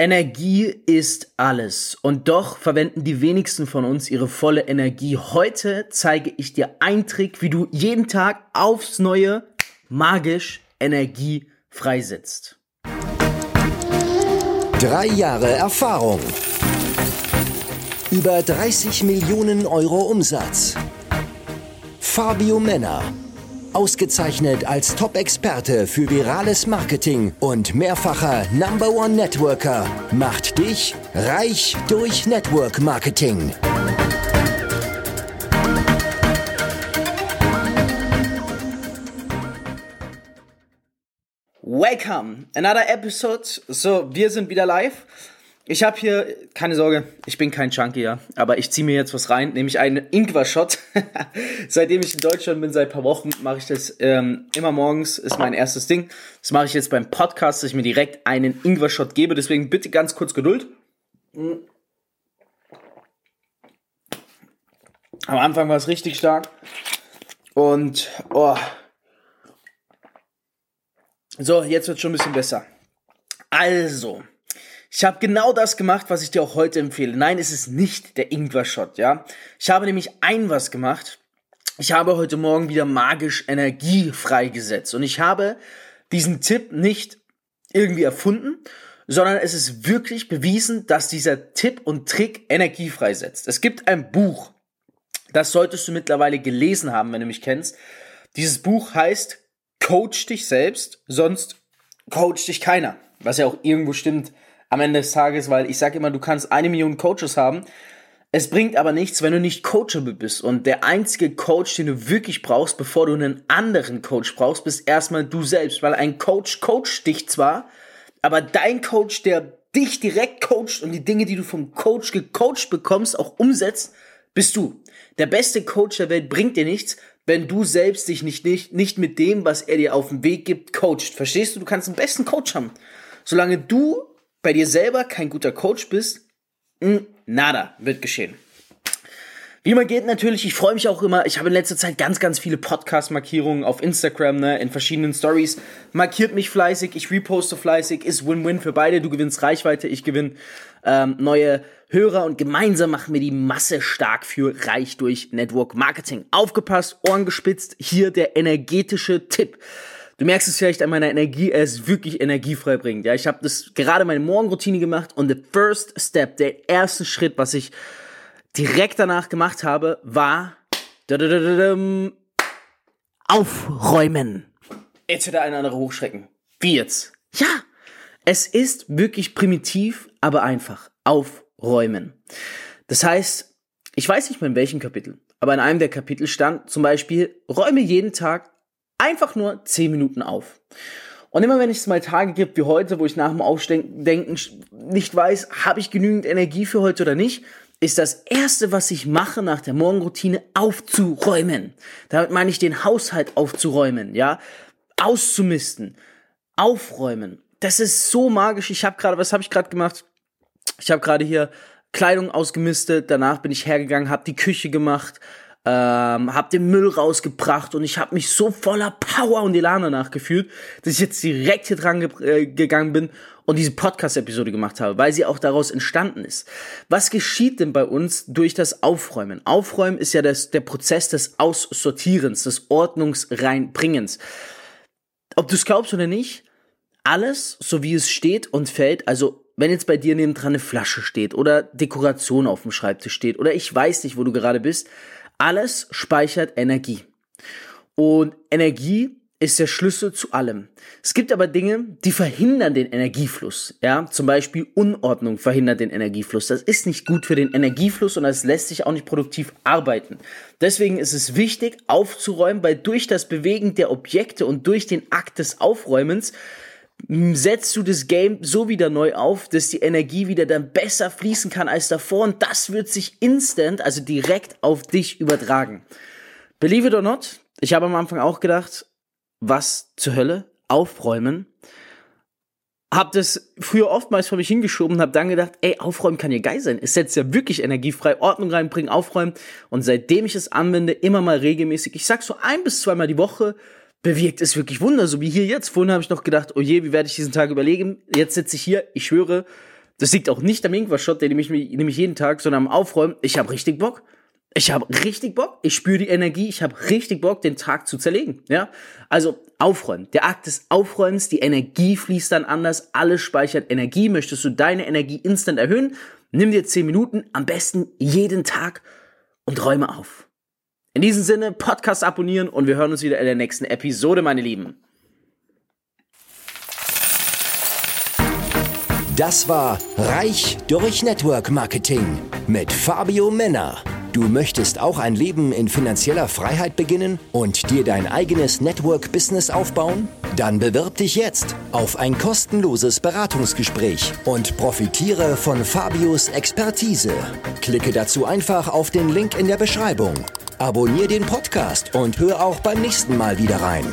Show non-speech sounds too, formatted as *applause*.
Energie ist alles. Und doch verwenden die wenigsten von uns ihre volle Energie. Heute zeige ich dir einen Trick, wie du jeden Tag aufs Neue magisch Energie freisetzt. Drei Jahre Erfahrung. Über 30 Millionen Euro Umsatz. Fabio Männer Ausgezeichnet als Top-Experte für virales Marketing und mehrfacher Number One Networker macht dich reich durch Network Marketing. Welcome, another episode. So, wir sind wieder live. Ich habe hier, keine Sorge, ich bin kein Junkie, ja, aber ich ziehe mir jetzt was rein, nämlich einen Ingwer-Shot. *laughs* Seitdem ich in Deutschland bin, seit paar Wochen, mache ich das ähm, immer morgens, ist mein erstes Ding. Das mache ich jetzt beim Podcast, dass ich mir direkt einen Ingwer-Shot gebe, deswegen bitte ganz kurz Geduld. Am Anfang war es richtig stark und, oh. So, jetzt wird schon ein bisschen besser. Also, ich habe genau das gemacht, was ich dir auch heute empfehle. Nein, es ist nicht der Ingwer-Shot, ja. Ich habe nämlich ein was gemacht. Ich habe heute Morgen wieder magisch Energie freigesetzt. Und ich habe diesen Tipp nicht irgendwie erfunden, sondern es ist wirklich bewiesen, dass dieser Tipp und Trick Energie freisetzt. Es gibt ein Buch, das solltest du mittlerweile gelesen haben, wenn du mich kennst. Dieses Buch heißt Coach dich selbst, sonst coach dich keiner. Was ja auch irgendwo stimmt am Ende des Tages, weil ich sage immer, du kannst eine Million Coaches haben. Es bringt aber nichts, wenn du nicht coachable bist. Und der einzige Coach, den du wirklich brauchst, bevor du einen anderen Coach brauchst, bist erstmal du selbst. Weil ein Coach coacht dich zwar, aber dein Coach, der dich direkt coacht und die Dinge, die du vom Coach gecoacht bekommst, auch umsetzt, bist du. Der beste Coach der Welt bringt dir nichts, wenn du selbst dich nicht, nicht, nicht mit dem, was er dir auf den Weg gibt, coacht. Verstehst du? Du kannst den besten Coach haben. Solange du bei dir selber kein guter Coach bist, hm, nada wird geschehen. Wie immer geht natürlich, ich freue mich auch immer, ich habe in letzter Zeit ganz, ganz viele Podcast-Markierungen auf Instagram, ne, in verschiedenen Stories. Markiert mich fleißig, ich reposte fleißig, ist Win-Win für beide. Du gewinnst Reichweite, ich gewinne ähm, neue Hörer und gemeinsam machen wir die Masse stark für Reich durch Network Marketing. Aufgepasst, Ohren gespitzt, hier der energetische Tipp. Du merkst es vielleicht an meiner Energie, er ist wirklich energiefrei bringt. Ja, ich habe das gerade meine Morgenroutine gemacht und the first step, der erste Schritt, was ich direkt danach gemacht habe, war aufräumen. Jetzt wird eine andere hochschrecken. Wie jetzt? Ja, es ist wirklich primitiv, aber einfach. Aufräumen. Das heißt, ich weiß nicht mehr in welchem Kapitel, aber in einem der Kapitel stand zum Beispiel, räume jeden Tag einfach nur 10 Minuten auf. Und immer wenn es mal Tage gibt wie heute, wo ich nach dem Aufdenken nicht weiß, habe ich genügend Energie für heute oder nicht, ist das erste, was ich mache nach der Morgenroutine, aufzuräumen. Damit meine ich den Haushalt aufzuräumen, ja, auszumisten, aufräumen. Das ist so magisch. Ich habe gerade, was habe ich gerade gemacht? Ich habe gerade hier Kleidung ausgemistet. Danach bin ich hergegangen, habe die Küche gemacht, ähm, habe den Müll rausgebracht und ich habe mich so voller Power und Elan danach gefühlt, dass ich jetzt direkt hier dran ge äh, gegangen bin und diese Podcast-Episode gemacht habe, weil sie auch daraus entstanden ist. Was geschieht denn bei uns durch das Aufräumen? Aufräumen ist ja das, der Prozess des Aussortierens, des Ordnungsreinbringens. Ob du es glaubst oder nicht, alles, so wie es steht und fällt, also wenn jetzt bei dir nebendran eine Flasche steht oder Dekoration auf dem Schreibtisch steht oder ich weiß nicht, wo du gerade bist, alles speichert Energie. Und Energie ist der Schlüssel zu allem. Es gibt aber Dinge, die verhindern den Energiefluss. Ja, zum Beispiel Unordnung verhindert den Energiefluss. Das ist nicht gut für den Energiefluss und das lässt sich auch nicht produktiv arbeiten. Deswegen ist es wichtig, aufzuräumen, weil durch das Bewegen der Objekte und durch den Akt des Aufräumens setzt du das Game so wieder neu auf, dass die Energie wieder dann besser fließen kann als davor und das wird sich instant, also direkt auf dich übertragen. Believe it or not, ich habe am Anfang auch gedacht, was zur Hölle? Aufräumen. Hab das früher oftmals vor mich hingeschoben hab dann gedacht, ey, aufräumen kann ja geil sein. Es setzt ja wirklich energiefrei, Ordnung reinbringen, aufräumen. Und seitdem ich es anwende, immer mal regelmäßig, ich sag so ein bis zweimal die Woche, bewirkt es wirklich Wunder, so wie hier jetzt. Vorhin habe ich noch gedacht, oh je, wie werde ich diesen Tag überlegen? Jetzt sitze ich hier, ich schwöre, Das liegt auch nicht am Ingwer-Shot, den nehme ich, nehme ich jeden Tag, sondern am Aufräumen. Ich habe richtig Bock. Ich habe richtig Bock. Ich spüre die Energie. Ich habe richtig Bock, den Tag zu zerlegen. Ja, also aufräumen. Der Akt des Aufräumens. Die Energie fließt dann anders. Alles speichert Energie. Möchtest du deine Energie instant erhöhen? Nimm dir zehn Minuten, am besten jeden Tag und räume auf. In diesem Sinne, Podcast abonnieren und wir hören uns wieder in der nächsten Episode, meine Lieben. Das war Reich durch Network Marketing mit Fabio Männer. Du möchtest auch ein Leben in finanzieller Freiheit beginnen und dir dein eigenes Network-Business aufbauen? Dann bewirb dich jetzt auf ein kostenloses Beratungsgespräch und profitiere von Fabios Expertise. Klicke dazu einfach auf den Link in der Beschreibung. Abonnier den Podcast und hör auch beim nächsten Mal wieder rein.